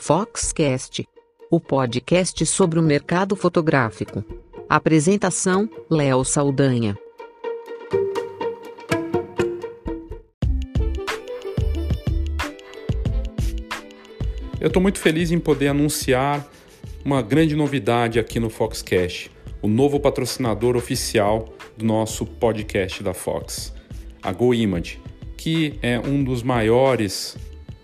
Foxcast, o podcast sobre o mercado fotográfico. Apresentação: Léo Saldanha. Eu estou muito feliz em poder anunciar uma grande novidade aqui no Foxcast, o novo patrocinador oficial do nosso podcast da Fox, a GoImage, que é um dos maiores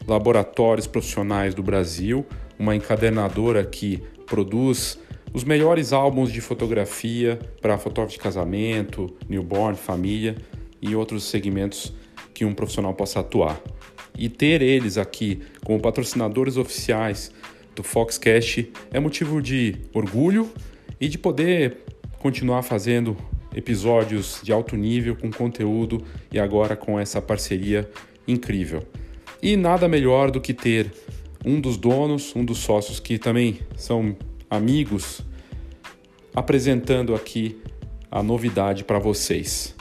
laboratórios profissionais do Brasil, uma encadernadora que produz os melhores álbuns de fotografia para fotógrafo de casamento, newborn, família e outros segmentos que um profissional possa atuar. E ter eles aqui como patrocinadores oficiais do Foxcast é motivo de orgulho e de poder continuar fazendo episódios de alto nível com conteúdo e agora com essa parceria incrível. E nada melhor do que ter um dos donos, um dos sócios que também são amigos, apresentando aqui a novidade para vocês.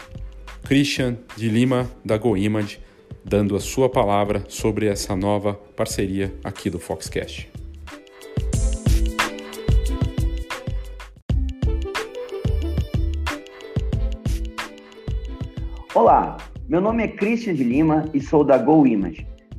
Christian de Lima da GoImage dando a sua palavra sobre essa nova parceria aqui do Foxcast. Olá, meu nome é Christian de Lima e sou da GoImage.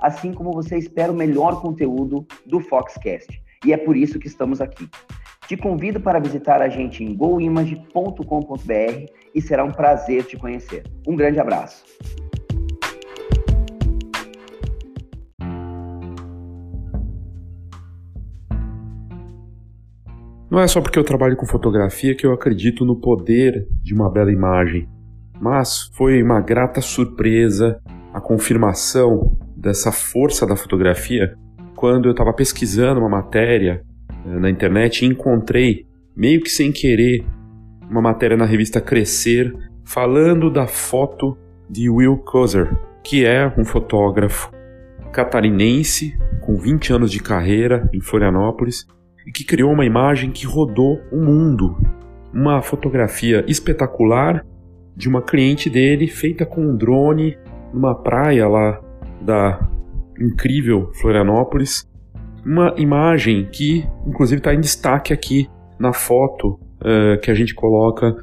assim como você espera o melhor conteúdo do Foxcast. E é por isso que estamos aqui. Te convido para visitar a gente em goimage.com.br e será um prazer te conhecer. Um grande abraço. Não é só porque eu trabalho com fotografia que eu acredito no poder de uma bela imagem mas foi uma grata surpresa a confirmação dessa força da fotografia quando eu estava pesquisando uma matéria eh, na internet e encontrei, meio que sem querer, uma matéria na revista Crescer falando da foto de Will Coser, que é um fotógrafo catarinense com 20 anos de carreira em Florianópolis e que criou uma imagem que rodou o mundo. Uma fotografia espetacular de uma cliente dele feita com um drone numa praia lá da incrível Florianópolis. Uma imagem que, inclusive, está em destaque aqui na foto uh, que a gente coloca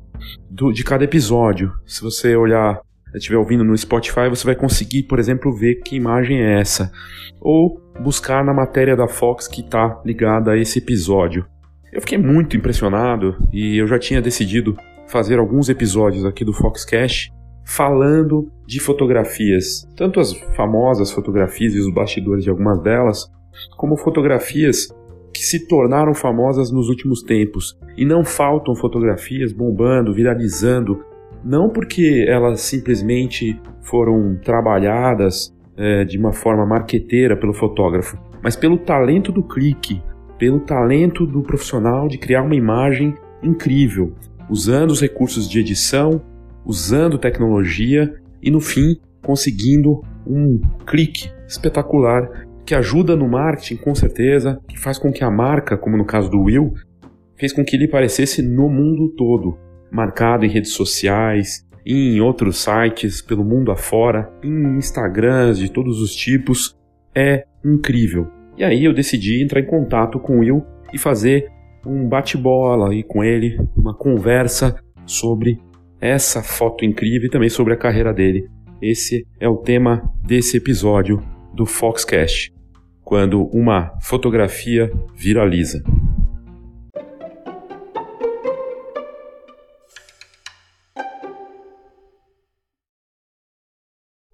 do, de cada episódio. Se você olhar, estiver ouvindo no Spotify, você vai conseguir, por exemplo, ver que imagem é essa. Ou buscar na matéria da Fox que está ligada a esse episódio. Eu fiquei muito impressionado e eu já tinha decidido fazer alguns episódios aqui do Foxcast falando de fotografias, tanto as famosas fotografias e os bastidores de algumas delas, como fotografias que se tornaram famosas nos últimos tempos. E não faltam fotografias bombando, viralizando, não porque elas simplesmente foram trabalhadas é, de uma forma marqueteira pelo fotógrafo, mas pelo talento do clique, pelo talento do profissional de criar uma imagem incrível, usando os recursos de edição, usando tecnologia e no fim conseguindo um clique espetacular que ajuda no marketing com certeza, que faz com que a marca, como no caso do Will, fez com que ele aparecesse no mundo todo, marcado em redes sociais, em outros sites pelo mundo afora, em Instagrams de todos os tipos. É incrível. E aí eu decidi entrar em contato com o Will e fazer um bate-bola aí com ele, uma conversa sobre essa foto incrível e também sobre a carreira dele. Esse é o tema desse episódio do Foxcast, quando uma fotografia viraliza.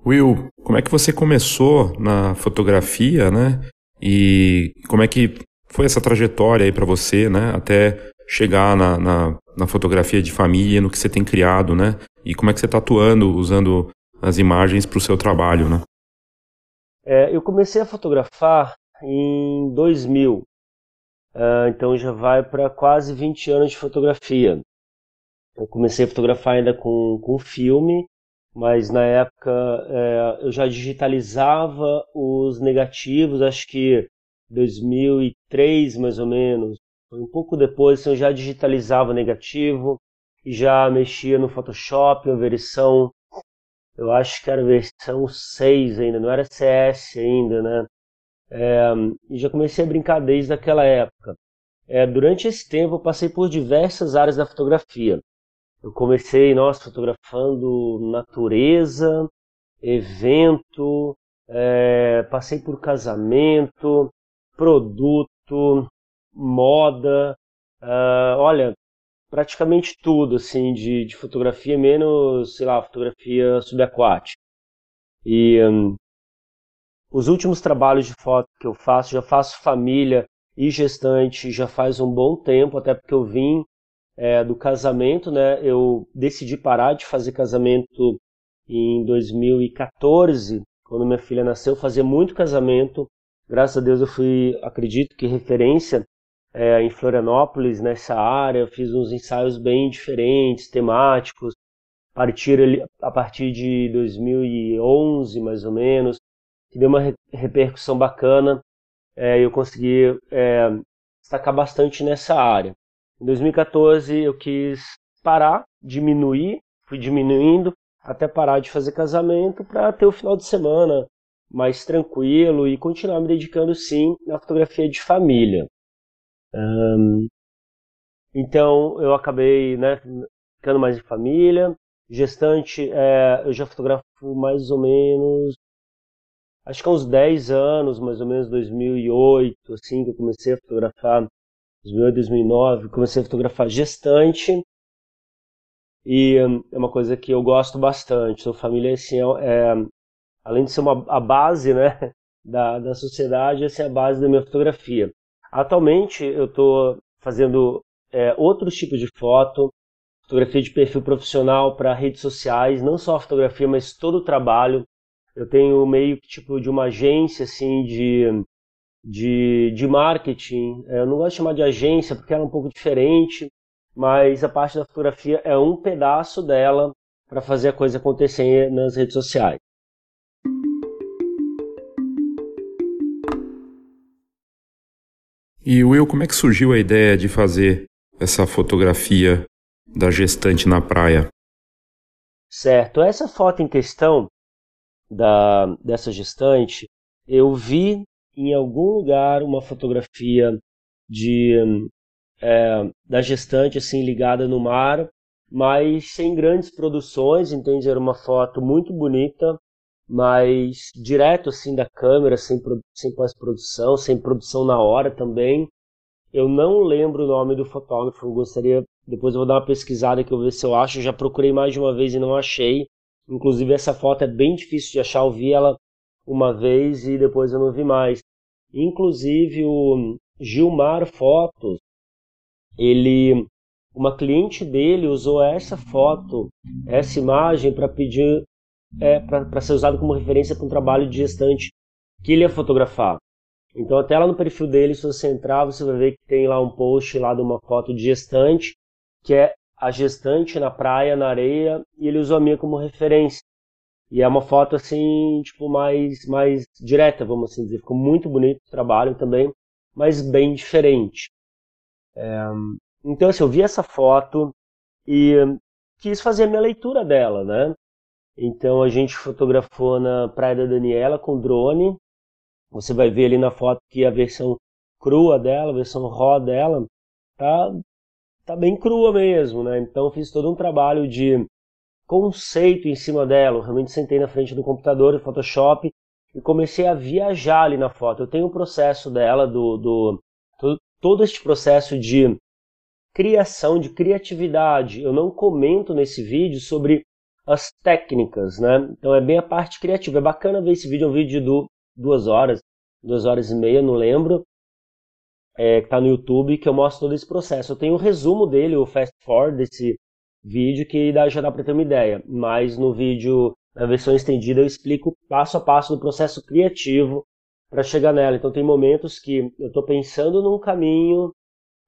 Will, como é que você começou na fotografia, né? E como é que foi essa trajetória aí para você, né? Até chegar na, na, na, fotografia de família, no que você tem criado, né? E como é que você está atuando usando as imagens para o seu trabalho, né? É, eu comecei a fotografar em 2000. uh, então já vai para quase 20 anos de fotografia. Eu comecei a fotografar ainda com, com filme, mas na época é, eu já digitalizava os negativos, acho que 2003 mais ou menos, um pouco depois eu já digitalizava o negativo e já mexia no Photoshop, a versão, eu acho que era versão 6 ainda, não era CS ainda, né? É, e já comecei a brincar desde aquela época. É, durante esse tempo eu passei por diversas áreas da fotografia. Eu comecei, nossa, fotografando natureza, evento, é, passei por casamento, produto, moda, uh, olha, praticamente tudo assim de, de, fotografia, menos, sei lá, fotografia subaquática. E um, os últimos trabalhos de foto que eu faço, já faço família e gestante já faz um bom tempo, até porque eu vim é, do casamento, né? Eu decidi parar de fazer casamento em 2014, quando minha filha nasceu, fazia muito casamento. Graças a Deus eu fui, acredito que referência é, em Florianópolis nessa área. Eu fiz uns ensaios bem diferentes, temáticos. A partir, a partir de 2011, mais ou menos, que deu uma repercussão bacana. É, eu consegui é, destacar bastante nessa área. Em 2014 eu quis parar, diminuir, fui diminuindo até parar de fazer casamento para ter o final de semana mais tranquilo e continuar me dedicando sim na fotografia de família. Um, então eu acabei né, ficando mais em família. Gestante, é, eu já fotografo mais ou menos, acho que há uns 10 anos, mais ou menos 2008, assim, que eu comecei a fotografar 2008, 2009, comecei a fotografar gestante e hum, é uma coisa que eu gosto bastante. Sua família, assim, é, é, além de ser uma, a base, né, da, da sociedade, assim, é a base da minha fotografia. Atualmente, eu estou fazendo é, outros tipos de foto, fotografia de perfil profissional para redes sociais, não só a fotografia, mas todo o trabalho. Eu tenho meio que tipo de uma agência assim de de, de marketing. É, eu não gosto de chamar de agência porque ela é um pouco diferente, mas a parte da fotografia é um pedaço dela para fazer a coisa acontecer nas redes sociais. E Will, como é que surgiu a ideia de fazer essa fotografia da gestante na praia? Certo, essa foto em questão da, dessa gestante, eu vi em algum lugar uma fotografia de é, da gestante assim ligada no mar, mas sem grandes produções, entende? Era uma foto muito bonita, mas direto assim da câmera, sem, sem pós-produção, sem produção na hora também. Eu não lembro o nome do fotógrafo, eu gostaria, depois eu vou dar uma pesquisada que eu ver se eu acho, eu já procurei mais de uma vez e não achei. Inclusive essa foto é bem difícil de achar, eu vi ela uma vez e depois eu não vi mais. Inclusive o Gilmar Fotos, ele, uma cliente dele usou essa foto, essa imagem para pedir, é, para ser usado como referência para um trabalho de gestante que ele ia fotografar. Então até lá no perfil dele, se você entrar, você vai ver que tem lá um post lá de uma foto de gestante, que é a gestante na praia, na areia, e ele usou a minha como referência. E é uma foto assim, tipo, mais, mais direta, vamos assim dizer. Ficou muito bonito o trabalho também, mas bem diferente. É, então, assim, eu vi essa foto e quis fazer a minha leitura dela, né? Então a gente fotografou na Praia da Daniela com drone. Você vai ver ali na foto que a versão crua dela, a versão raw dela, tá, tá bem crua mesmo, né? Então fiz todo um trabalho de conceito em cima dela. Eu realmente sentei na frente do computador do Photoshop e comecei a viajar ali na foto. Eu tenho o um processo dela, do, do todo, todo este processo de criação, de criatividade. Eu não comento nesse vídeo sobre as técnicas, né? Então é bem a parte criativa. É bacana ver esse vídeo, é um vídeo de duas horas, duas horas e meia, não lembro, é, que está no YouTube, que eu mostro todo esse processo. Eu tenho um resumo dele, o fast forward desse, vídeo que dá, já dá para ter uma ideia. Mas no vídeo, na versão estendida, eu explico passo a passo do processo criativo para chegar nela. Então tem momentos que eu estou pensando num caminho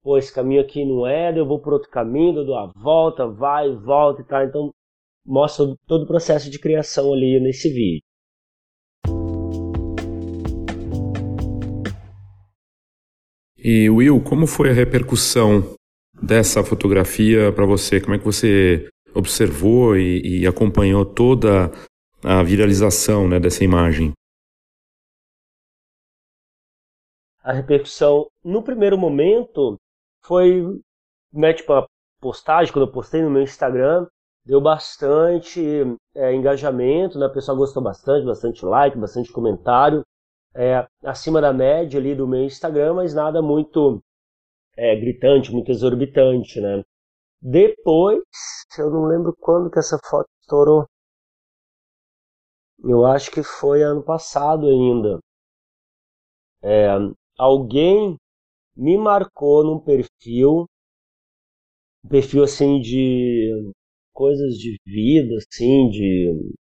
pô, esse caminho aqui não é, eu vou por outro caminho, eu dou a volta, vai, volta e tal. Então, mostra todo o processo de criação ali nesse vídeo. E Will, como foi a repercussão dessa fotografia para você? Como é que você observou e, e, acompanhou toda a viralização né, dessa imagem? A repercussão, no primeiro momento, foi né, tipo, a postagem, quando eu postei no meu Instagram, deu bastante é, engajamento, né? o pessoal gostou bastante, bastante like, bastante comentário, é, acima da média ali do meu Instagram, mas nada muito é, gritante, muito exorbitante, né? Depois, eu não lembro quando que essa foto estourou. Eu acho que foi ano passado ainda. É, alguém me marcou num perfil, um perfil assim de coisas de vida, assim, de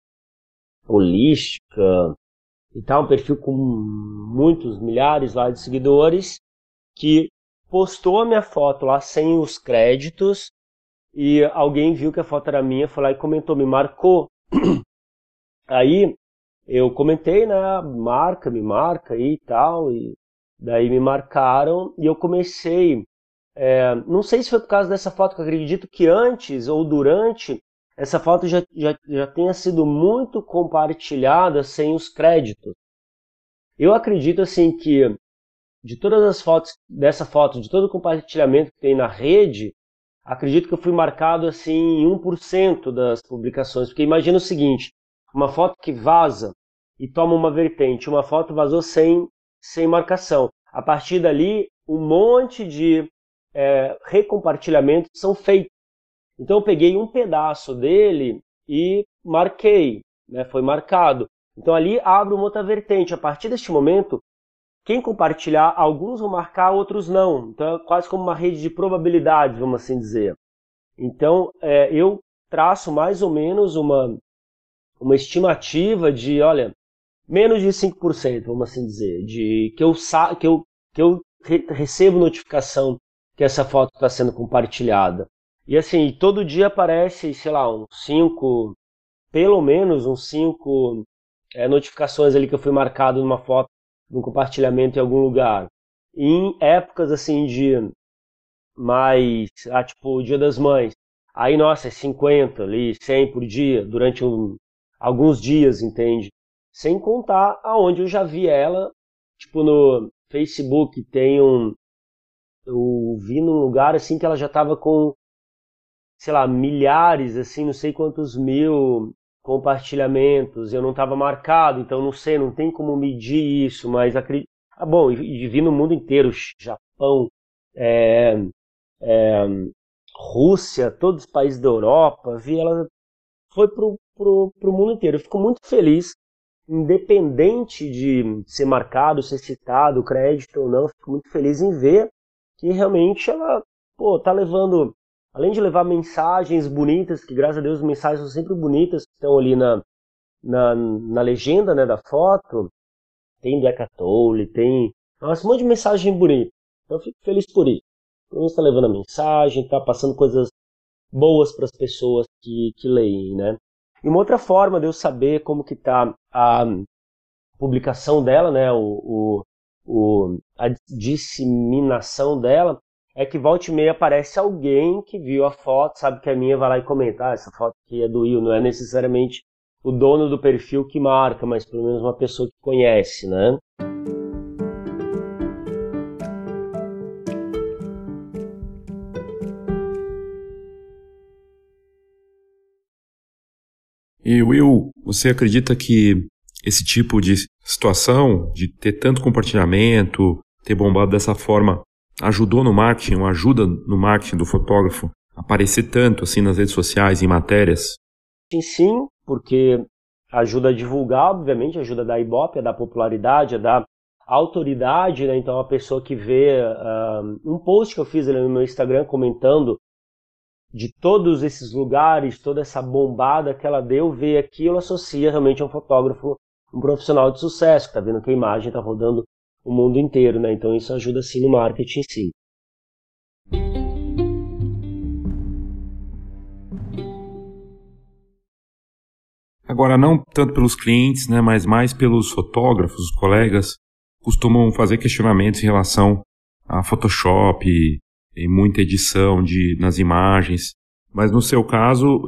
holística e tal, um perfil com muitos milhares lá de seguidores, que postou a minha foto lá sem os créditos e alguém viu que a foto era minha, foi lá e comentou, me marcou. Aí eu comentei, né, marca, me marca aí e tal, e daí me marcaram e eu comecei, é, não sei se foi por causa dessa foto, que acredito que antes ou durante, essa foto já, já, já tenha sido muito compartilhada sem os créditos. Eu acredito assim que de todas as fotos dessa foto, de todo o compartilhamento que tem na rede, acredito que eu fui marcado assim em 1% das publicações, porque imagina o seguinte, uma foto que vaza e toma uma vertente, uma foto vazou sem sem marcação. A partir dali, um monte de é, recompartilhamentos são feitos. Então eu peguei um pedaço dele e marquei, né, foi marcado. Então ali abre uma outra vertente. A partir deste momento, quem compartilhar, alguns vão marcar, outros não. Então é quase como uma rede de probabilidades, vamos assim dizer. Então é, eu traço mais ou menos uma, uma estimativa de, olha, menos de 5%, vamos assim dizer, de que eu, que eu, que eu recebo notificação que essa foto está sendo compartilhada. E assim, todo dia aparece, sei lá, uns 5, pelo menos uns 5 é, notificações ali que eu fui marcado numa foto, num compartilhamento em algum lugar. E em épocas assim de mais, ah, tipo, o Dia das Mães, aí nossa, é 50 ali, 100 por dia, durante um, alguns dias, entende? Sem contar aonde eu já vi ela, tipo no Facebook tem um. Eu vi num lugar assim que ela já estava com, sei lá, milhares, assim, não sei quantos mil compartilhamentos. Eu não estava marcado, então não sei, não tem como medir isso, mas acredito. Ah, bom, e, vi no mundo inteiro, Japão, é, é, Rússia, todos os países da Europa, vi ela foi pro, pro, pro mundo inteiro. Eu fico muito feliz independente de ser marcado, ser citado, crédito ou não, fico muito feliz em ver que realmente ela, pô, tá levando, além de levar mensagens bonitas, que graças a Deus mensagens são sempre bonitas, que estão ali na, na, na legenda, né, da foto, tem do Ecatole, tem, nossa, um monte de mensagem bonita. Então eu fico feliz por isso. Pelo menos tá levando a mensagem, tá passando coisas boas para as pessoas que, que leem, né? E uma outra forma de eu saber como que está a publicação dela, né, o, o, o, a disseminação dela, é que volta e meia aparece alguém que viu a foto, sabe que é minha, vai lá e comenta, ah, essa foto aqui é do Will, não é necessariamente o dono do perfil que marca, mas pelo menos uma pessoa que conhece, né? E Will, você acredita que esse tipo de situação, de ter tanto compartilhamento, ter bombado dessa forma, ajudou no marketing, ou ajuda no marketing do fotógrafo aparecer tanto assim nas redes sociais, em matérias? Sim, sim, porque ajuda a divulgar, obviamente, ajuda a dar ibope, a dar popularidade, a dar autoridade, né? Então a pessoa que vê uh, um post que eu fiz ali no meu Instagram comentando de todos esses lugares, toda essa bombada que ela deu, vê aquilo, associa realmente a um fotógrafo, um profissional de sucesso, que está vendo que a imagem está rodando o mundo inteiro, né? Então isso ajuda sim no marketing em si. Agora, não tanto pelos clientes, né, mas mais pelos fotógrafos, os colegas, costumam fazer questionamentos em relação a Photoshop e muita edição de, nas imagens. Mas no seu caso,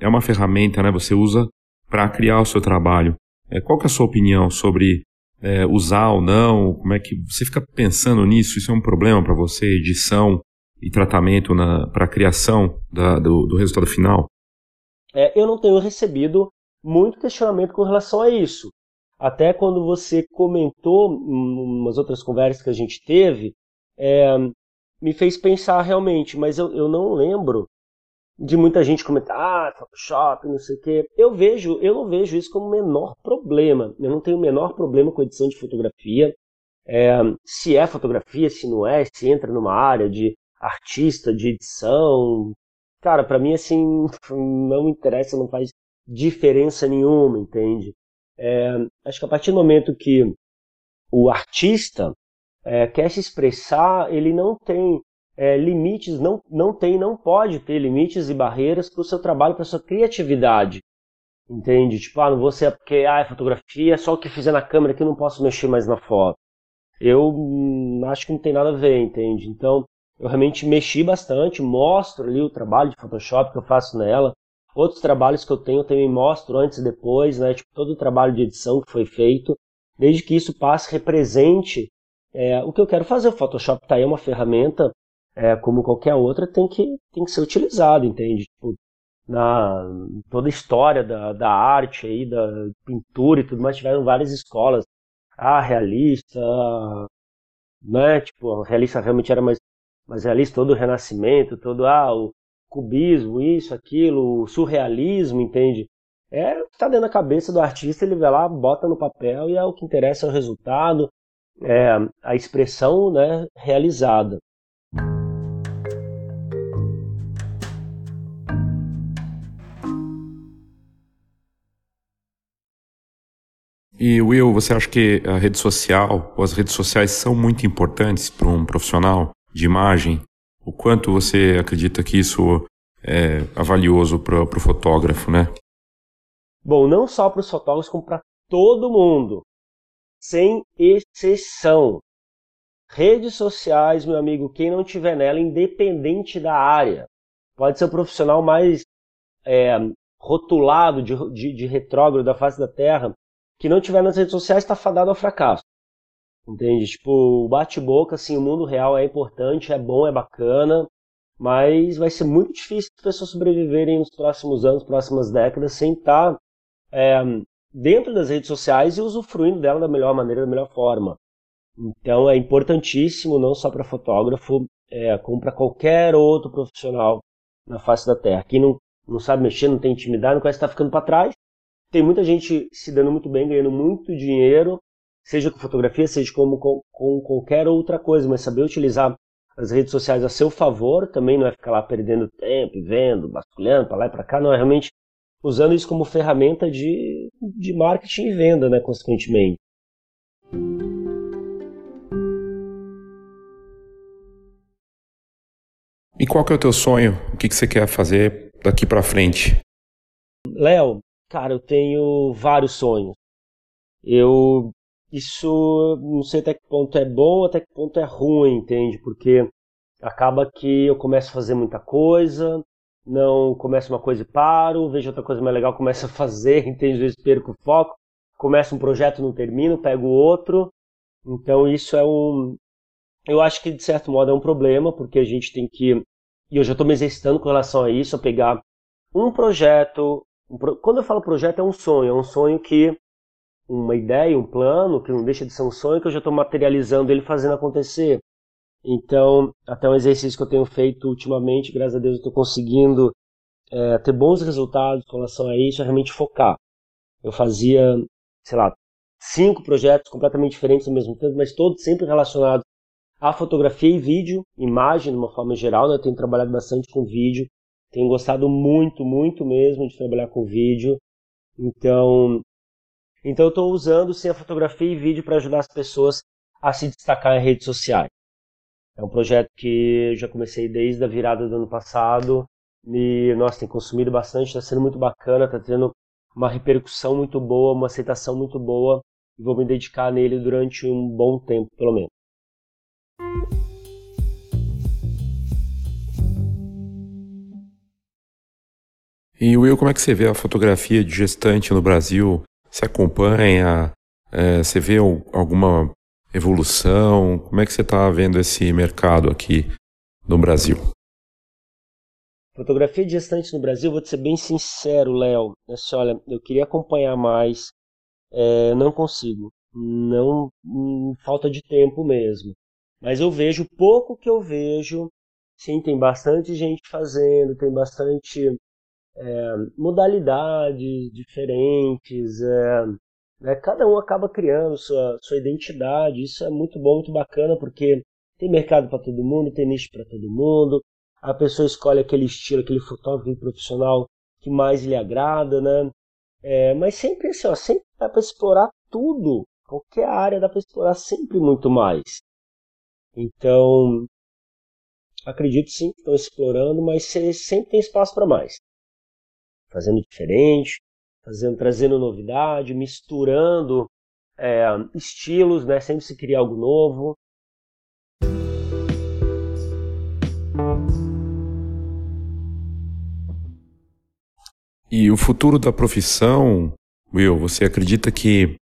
é, é uma ferramenta, né, você usa para criar o seu trabalho. É, qual que é a sua opinião sobre é, usar ou não? Como é que você fica pensando nisso? Isso é um problema para você, edição e tratamento para a criação da, do, do, resultado final? É, eu não tenho recebido muito questionamento com relação a isso. Até quando você comentou umas outras conversas que a gente teve, é, me fez pensar realmente, mas eu, eu não lembro de muita gente comentar, ah, Photoshop, não sei o quê. Eu vejo, eu não vejo isso como o menor problema. Eu não tenho o menor problema com edição de fotografia. É, se é fotografia, se não é, se entra numa área de artista, de edição. Cara, para mim assim, não interessa, não faz diferença nenhuma, entende? É, acho que a partir do momento que o artista é, quer se expressar, ele não tem é, limites, não, não tem, não pode ter limites e barreiras para o seu trabalho, para a sua criatividade. Entende? Tipo, ah, não vou ser porque ah, é fotografia, só o que fizer na câmera que eu não posso mexer mais na foto. Eu hum, acho que não tem nada a ver, entende? Então, eu realmente mexi bastante, mostro ali o trabalho de Photoshop que eu faço nela. Outros trabalhos que eu tenho eu também mostro antes e depois, né? Tipo, todo o trabalho de edição que foi feito, desde que isso passe, represente é, o que eu quero fazer. O Photoshop está aí, é uma ferramenta, é, como qualquer outra, tem que, tem que ser utilizado, entende? Tipo, na toda a história da, da arte aí, da pintura e tudo mais, tiveram várias escolas. Ah, realista, né? Tipo, realista realmente era mais, mais realista, todo o renascimento, todo ah, o cubismo, isso, aquilo, o surrealismo, entende? É o que está dentro da cabeça do artista, ele vai lá, bota no papel e é o que interessa é o resultado, é, a expressão né, realizada. E Will, você acha que a rede social ou as redes sociais são muito importantes para um profissional de imagem? O quanto você acredita que isso é valioso para o fotógrafo, né? Bom, não só para os fotógrafos, como para todo mundo sem exceção. Redes sociais, meu amigo, quem não tiver nela, independente da área, pode ser o profissional mais é, rotulado de, de, de retrógrado da face da Terra, que não tiver nas redes sociais está fadado ao fracasso. Entende? Tipo, bate-boca, assim, o mundo real é importante, é bom, é bacana, mas vai ser muito difícil as pessoas sobreviverem nos próximos anos, próximas décadas, sem estar tá, é, dentro das redes sociais e usufruindo dela da melhor maneira, da melhor forma. Então é importantíssimo, não só para fotógrafo, é, como para qualquer outro profissional na face da Terra. Quem não, não sabe mexer, não tem intimidade, não conhece, está ficando para trás. Tem muita gente se dando muito bem, ganhando muito dinheiro, seja com fotografia, seja como, com, com qualquer outra coisa, mas saber utilizar as redes sociais a seu favor também não é ficar lá perdendo tempo, vendo, vasculhando para lá e para cá, não é realmente usando isso como ferramenta de, de marketing e venda, né, consequentemente. E qual que é o teu sonho? O que, que você quer fazer daqui para frente? Léo, cara, eu tenho vários sonhos. Eu isso não sei até que ponto é bom, até que ponto é ruim, entende? Porque acaba que eu começo a fazer muita coisa, não começo uma coisa e paro, vejo outra coisa mais legal, começo a fazer, entende? Às vezes perco o foco, começo um projeto, não termino, pego outro. Então isso é um. Eu acho que de certo modo é um problema, porque a gente tem que. E eu já estou me exercitando com relação a isso, a pegar um projeto. Quando eu falo projeto, é um sonho, é um sonho que. Uma ideia, um plano, que não deixa de ser um sonho, que eu já estou materializando ele fazendo acontecer. Então, até um exercício que eu tenho feito ultimamente, graças a Deus, eu estou conseguindo é, ter bons resultados com relação a isso, é realmente focar. Eu fazia, sei lá, cinco projetos completamente diferentes ao mesmo tempo, mas todos sempre relacionados à fotografia e vídeo, imagem de uma forma geral. Né? Eu tenho trabalhado bastante com vídeo, tenho gostado muito, muito mesmo de trabalhar com vídeo. Então, então eu estou usando sim a fotografia e vídeo para ajudar as pessoas a se destacar em redes sociais. É um projeto que eu já comecei desde a virada do ano passado e, nossa, tem consumido bastante, está sendo muito bacana, está tendo uma repercussão muito boa, uma aceitação muito boa e vou me dedicar nele durante um bom tempo, pelo menos. E Will, como é que você vê a fotografia de gestante no Brasil? Você acompanha? É, você vê alguma evolução? Como é que você está vendo esse mercado aqui no Brasil? Fotografia de gestantes no Brasil, vou te ser bem sincero, Léo. Assim, olha, eu queria acompanhar mais, é, não consigo. Não, hum, falta de tempo mesmo. Mas eu vejo, pouco que eu vejo, sim, tem bastante gente fazendo, tem bastante é, modalidades diferentes, é, né, cada um acaba criando sua, sua identidade, isso é muito bom, muito bacana, porque tem mercado para todo mundo, tem nicho para todo mundo, a pessoa escolhe aquele estilo, aquele fotógrafo, profissional que mais lhe agrada, né? É, mas sempre assim, ó, sempre dá para explorar tudo, qualquer área dá para explorar sempre muito mais. Então, acredito sim que estão explorando, mas sempre tem espaço para mais. Fazendo diferente, fazendo, trazendo novidade, misturando é, estilos, né? Sempre se cria algo novo. E o futuro da profissão, Will, você acredita que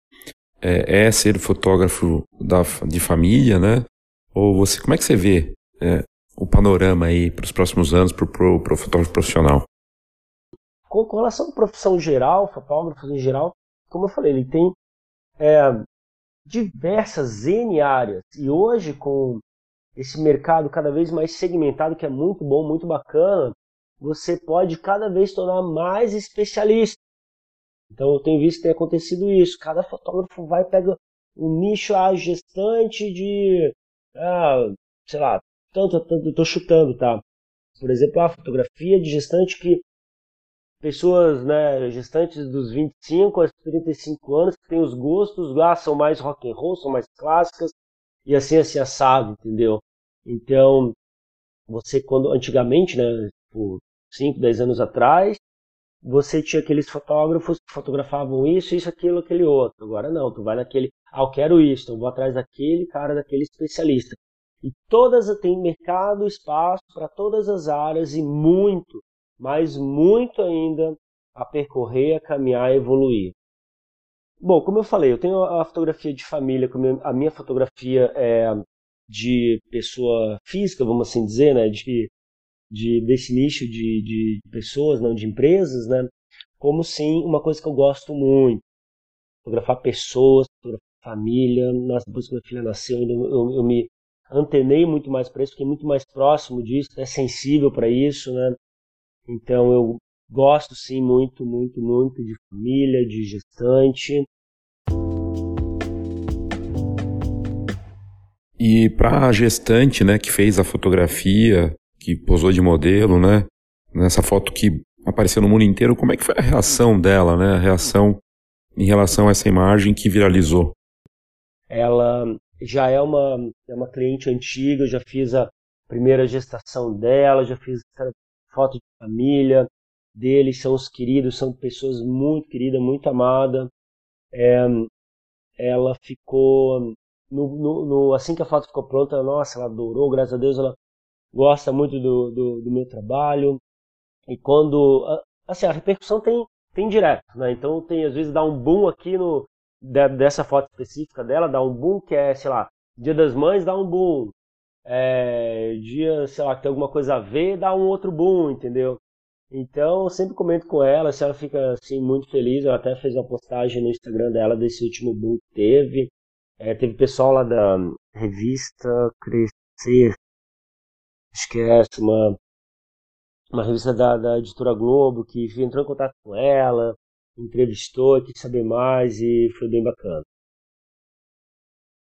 é, é ser fotógrafo da, de família, né? Ou você, como é que você vê é, o panorama aí para os próximos anos para o fotógrafo profissional? Com, com, relação à profissão geral, fotógrafos em geral, como eu falei, ele tem é, diversas N áreas. E hoje, com esse mercado cada vez mais segmentado, que é muito bom, muito bacana, você pode cada vez tornar mais especialista. Então eu tenho visto que tem acontecido isso. Cada fotógrafo vai pegar um nicho a gestante de, ah, sei lá, tanto, tanto, estou chutando, tá? Por exemplo, a fotografia de gestante que pessoas, né, gestantes dos 25 aos 35 anos que têm os gostos, ah, são mais rock and roll, são mais clássicas e assim assim assado, entendeu? Então, você quando antigamente, né, tipo, 5, 10 anos atrás, você tinha aqueles fotógrafos que fotografavam isso, isso, aquilo, aquele outro. Agora não, tu vai naquele, ah, eu quero isso, então vou atrás daquele cara, daquele especialista. E todas tem mercado, espaço para todas as áreas e muito, mas muito ainda a percorrer, a caminhar, a evoluir. Bom, como eu falei, eu tenho a fotografia de família, a minha fotografia é de pessoa física, vamos assim dizer, né, de de, desse nicho de, de pessoas, não de empresas, né? Como sim uma coisa que eu gosto muito, fotografar pessoas, fotografar família. Depois que minha filha nasceu, eu, eu, eu me antenei muito mais para isso, fiquei muito mais próximo disso, é sensível para isso, né? Então eu gosto sim muito, muito, muito de família, de gestante. E para a gestante, né, que fez a fotografia, que posou de modelo, né? Nessa foto que apareceu no mundo inteiro, como é que foi a reação dela, né? A reação em relação a essa imagem que viralizou? Ela já é uma, é uma cliente antiga, já fiz a primeira gestação dela, já fiz foto de família deles, são os queridos, são pessoas muito queridas, muito amadas. É, ela ficou, no, no, no, assim que a foto ficou pronta, nossa, ela adorou, graças a Deus, ela gosta muito do, do, do, meu trabalho. E quando. Assim, a repercussão tem, tem direto, né? Então tem, às vezes, dá um boom aqui no, dessa foto específica dela, dá um boom que é, sei lá, Dia das Mães dá um boom. É, dia, sei lá, que tem alguma coisa a ver, dá um outro boom, entendeu? Então, eu sempre comento com ela, se ela fica assim muito feliz, ela até fez uma postagem no Instagram dela desse último boom que teve. É, teve pessoal lá da revista Crescer, esquece, uma, uma revista da, da editora Globo que entrou em contato com ela, entrevistou, quis saber mais e foi bem bacana.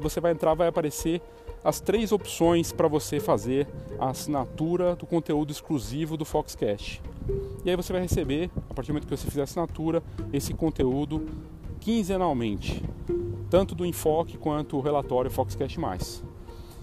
você vai entrar, vai aparecer as três opções para você fazer a assinatura do conteúdo exclusivo do Foxcast. E aí você vai receber, a partir do momento que você fizer a assinatura, esse conteúdo quinzenalmente, tanto do enfoque quanto o relatório Foxcast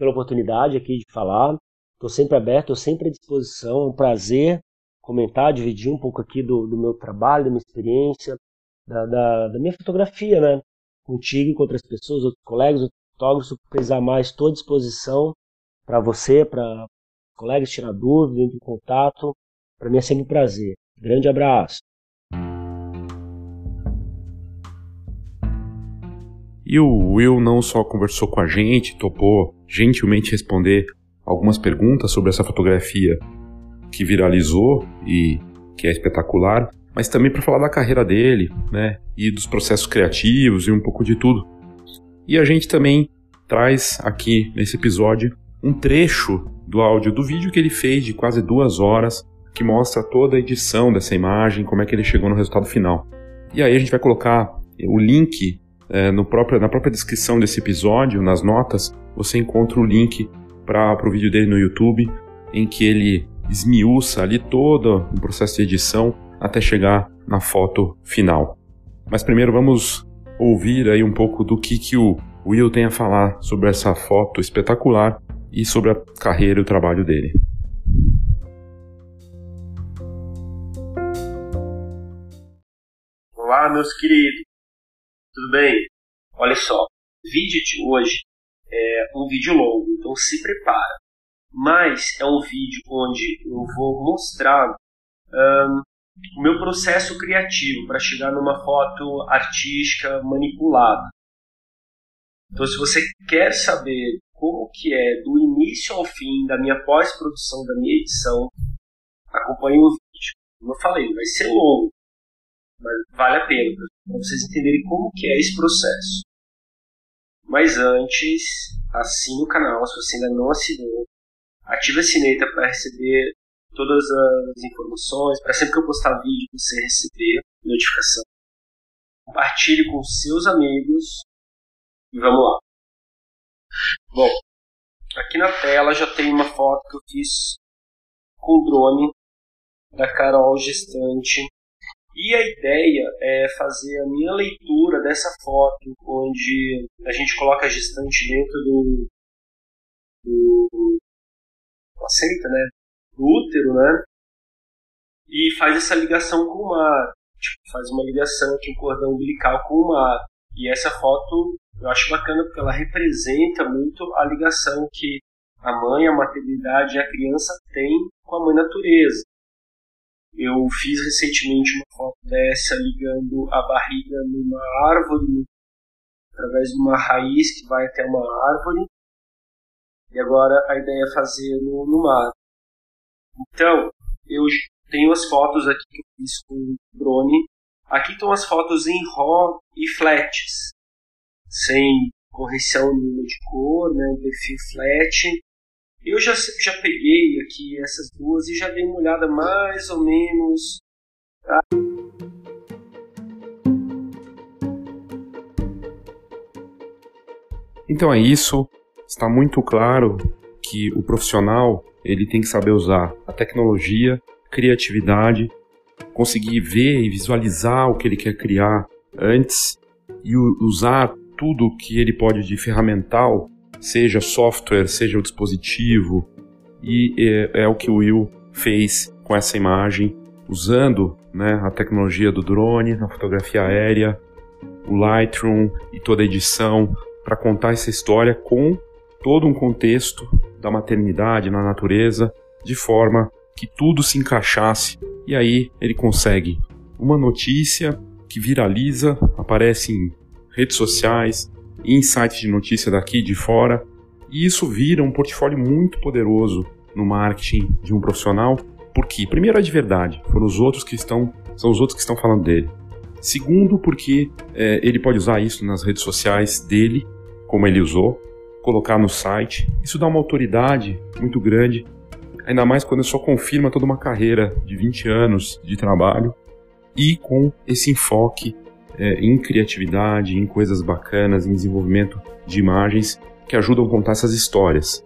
pela oportunidade aqui de falar. Estou sempre aberto, estou sempre à disposição. É um prazer comentar, dividir um pouco aqui do, do meu trabalho, da minha experiência, da, da, da, minha fotografia, né? Contigo com outras pessoas, outros colegas, outros fotógrafos. Se precisar mais, estou à disposição para você, para colegas tirar dúvida, entrar em contato. Para mim é sempre um prazer. Grande abraço. E o Will não só conversou com a gente, topou gentilmente responder algumas perguntas sobre essa fotografia que viralizou e que é espetacular, mas também para falar da carreira dele, né, e dos processos criativos e um pouco de tudo. E a gente também traz aqui nesse episódio um trecho do áudio do vídeo que ele fez de quase duas horas, que mostra toda a edição dessa imagem, como é que ele chegou no resultado final. E aí a gente vai colocar o link é, no próprio, na própria descrição desse episódio, nas notas, você encontra o link para o vídeo dele no YouTube, em que ele esmiuça ali todo o processo de edição até chegar na foto final. Mas primeiro vamos ouvir aí um pouco do que, que o Will tem a falar sobre essa foto espetacular e sobre a carreira e o trabalho dele. Olá, meus queridos. Tudo bem? Olha só, o vídeo de hoje é um vídeo longo, então se prepara. Mas é um vídeo onde eu vou mostrar um, o meu processo criativo para chegar numa foto artística manipulada. Então, se você quer saber como que é do início ao fim da minha pós-produção, da minha edição, acompanhe o vídeo. Como eu falei, vai ser longo, mas vale a pena para vocês entenderem como que é esse processo. Mas antes, assine o canal se você ainda não assinou. Ative a sineta para receber todas as informações, para sempre que eu postar vídeo você receber notificação. Compartilhe com seus amigos e vamos lá. Bom, aqui na tela já tem uma foto que eu fiz com drone da Carol Gestante. E a ideia é fazer a minha leitura dessa foto, onde a gente coloca a gestante dentro do, do placenta, né? Do útero, né? E faz essa ligação com o mar. Tipo, faz uma ligação aqui, um cordão umbilical com o mar. E essa foto eu acho bacana porque ela representa muito a ligação que a mãe, a maternidade e a criança têm com a mãe natureza. Eu fiz recentemente uma foto dessa ligando a barriga numa árvore, através de uma raiz que vai até uma árvore. E agora a ideia é fazer no, no mar. Então, eu tenho as fotos aqui que eu fiz com drone. Aqui estão as fotos em RAW e flats sem correção nenhuma de cor, né, perfil flat. Eu já, já peguei aqui essas duas e já dei uma olhada mais ou menos. Tá? Então é isso. Está muito claro que o profissional ele tem que saber usar a tecnologia, criatividade, conseguir ver e visualizar o que ele quer criar antes e usar tudo que ele pode de ferramental, seja software, seja o dispositivo, e é, é o que o Will fez com essa imagem, usando né, a tecnologia do drone, na fotografia aérea, o Lightroom e toda a edição para contar essa história com todo um contexto da maternidade na natureza, de forma que tudo se encaixasse. E aí ele consegue uma notícia que viraliza, aparece em redes sociais, em sites de notícia daqui de fora. E isso vira um portfólio muito poderoso no marketing de um profissional, porque primeiro é de verdade, foram os outros que estão, são os outros que estão falando dele. Segundo, porque é, ele pode usar isso nas redes sociais dele, como ele usou, colocar no site. Isso dá uma autoridade muito grande, ainda mais quando só confirma toda uma carreira de 20 anos de trabalho e com esse enfoque é, em criatividade, em coisas bacanas, em desenvolvimento de imagens que ajudam a contar essas histórias.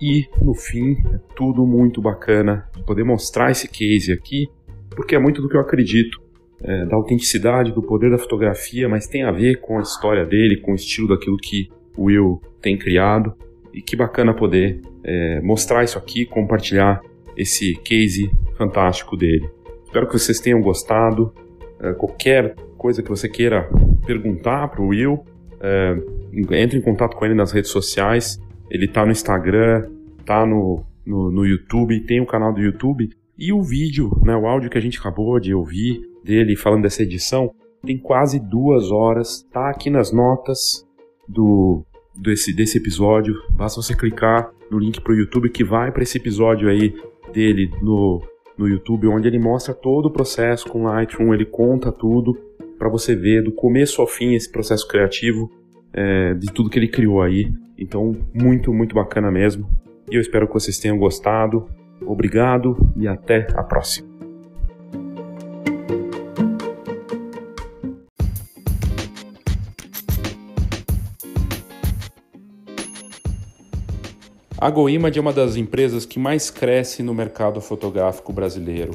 E, no fim, é tudo muito bacana de poder mostrar esse case aqui, porque é muito do que eu acredito, é, da autenticidade, do poder da fotografia, mas tem a ver com a história dele, com o estilo daquilo que o Will tem criado. E que bacana poder é, mostrar isso aqui, compartilhar esse case fantástico dele. Espero que vocês tenham gostado. É, qualquer coisa que você queira perguntar para o Will, é, entre em contato com ele nas redes sociais. Ele está no Instagram, está no, no, no, YouTube, tem o um canal do YouTube. E o vídeo, né, o áudio que a gente acabou de ouvir dele falando dessa edição, tem quase duas horas. Tá aqui nas notas do desse, desse episódio. Basta você clicar no link para o YouTube que vai para esse episódio aí dele no, no YouTube, onde ele mostra todo o processo com Lightroom, ele conta tudo para você ver do começo ao fim esse processo criativo é, de tudo que ele criou aí. Então, muito, muito bacana mesmo. E eu espero que vocês tenham gostado. Obrigado e até a próxima. A Goimad é uma das empresas que mais cresce no mercado fotográfico brasileiro.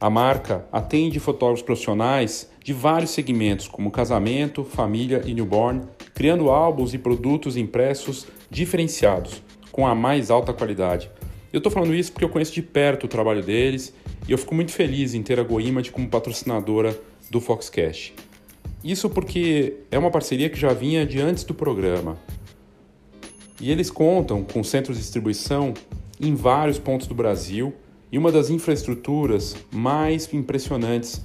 A marca atende fotógrafos profissionais de vários segmentos, como casamento, família e newborn, criando álbuns e produtos impressos diferenciados, com a mais alta qualidade. Eu estou falando isso porque eu conheço de perto o trabalho deles e eu fico muito feliz em ter a GoImage como patrocinadora do Foxcast. Isso porque é uma parceria que já vinha de antes do programa. E eles contam com centros de distribuição em vários pontos do Brasil e uma das infraestruturas mais impressionantes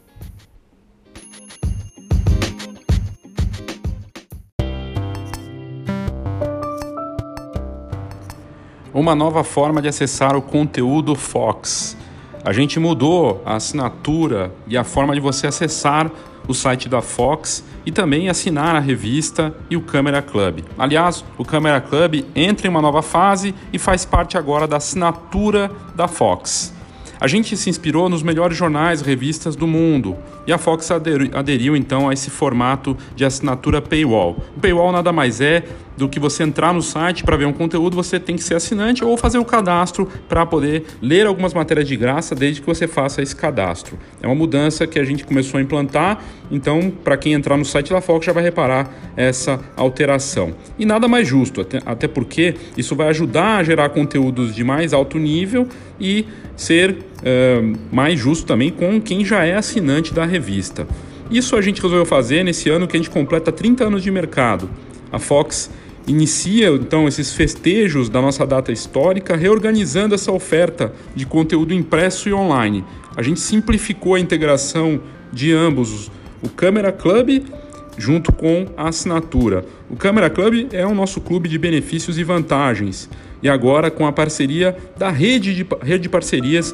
Uma nova forma de acessar o conteúdo Fox. A gente mudou a assinatura e a forma de você acessar o site da Fox e também assinar a revista e o Câmera Club. Aliás, o Câmera Club entra em uma nova fase e faz parte agora da assinatura da Fox. A gente se inspirou nos melhores jornais e revistas do mundo e a Fox aderiu então a esse formato de assinatura paywall. O paywall nada mais é do que você entrar no site para ver um conteúdo, você tem que ser assinante ou fazer o cadastro para poder ler algumas matérias de graça desde que você faça esse cadastro. É uma mudança que a gente começou a implantar, então para quem entrar no site da Fox já vai reparar essa alteração. E nada mais justo, até, até porque isso vai ajudar a gerar conteúdos de mais alto nível e ser uh, mais justo também com quem já é assinante da revista. Isso a gente resolveu fazer nesse ano que a gente completa 30 anos de mercado. A Fox inicia então esses festejos da nossa data histórica, reorganizando essa oferta de conteúdo impresso e online. A gente simplificou a integração de ambos, o Câmera Club junto com a assinatura. O Câmera Club é o nosso clube de benefícios e vantagens. E agora com a parceria da rede de, rede de parcerias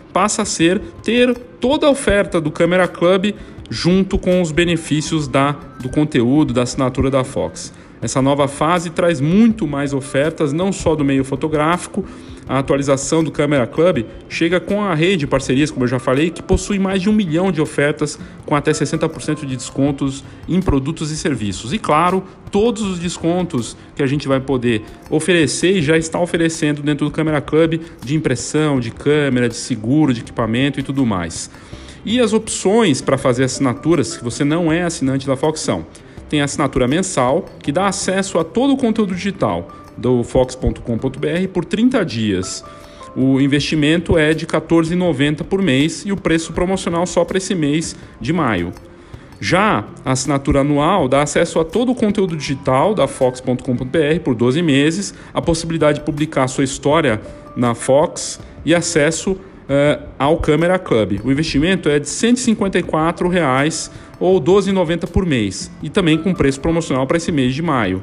passa a ser ter toda a oferta do Camera Club junto com os benefícios da, do conteúdo, da assinatura da Fox. Essa nova fase traz muito mais ofertas, não só do meio fotográfico, a atualização do Camera Club chega com a rede de parcerias, como eu já falei, que possui mais de um milhão de ofertas com até 60% de descontos em produtos e serviços. E claro, todos os descontos que a gente vai poder oferecer e já está oferecendo dentro do Camera Club de impressão, de câmera, de seguro, de equipamento e tudo mais. E as opções para fazer assinaturas, se você não é assinante da Fox, são tem a assinatura mensal, que dá acesso a todo o conteúdo digital do fox.com.br por 30 dias. O investimento é de R$ 14,90 por mês e o preço promocional só para esse mês de maio. Já a assinatura anual dá acesso a todo o conteúdo digital da Fox.com.br por 12 meses, a possibilidade de publicar sua história na Fox e acesso uh, ao Camera Club. O investimento é de 154 reais ou R$ 12,90 por mês e também com preço promocional para esse mês de maio.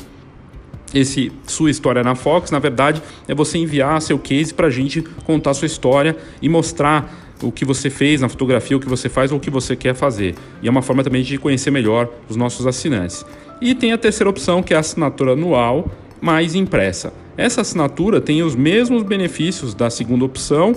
esse sua história na Fox, na verdade, é você enviar seu case para a gente contar sua história e mostrar o que você fez na fotografia, o que você faz ou o que você quer fazer. E é uma forma também de conhecer melhor os nossos assinantes. E tem a terceira opção, que é a assinatura anual mais impressa. Essa assinatura tem os mesmos benefícios da segunda opção,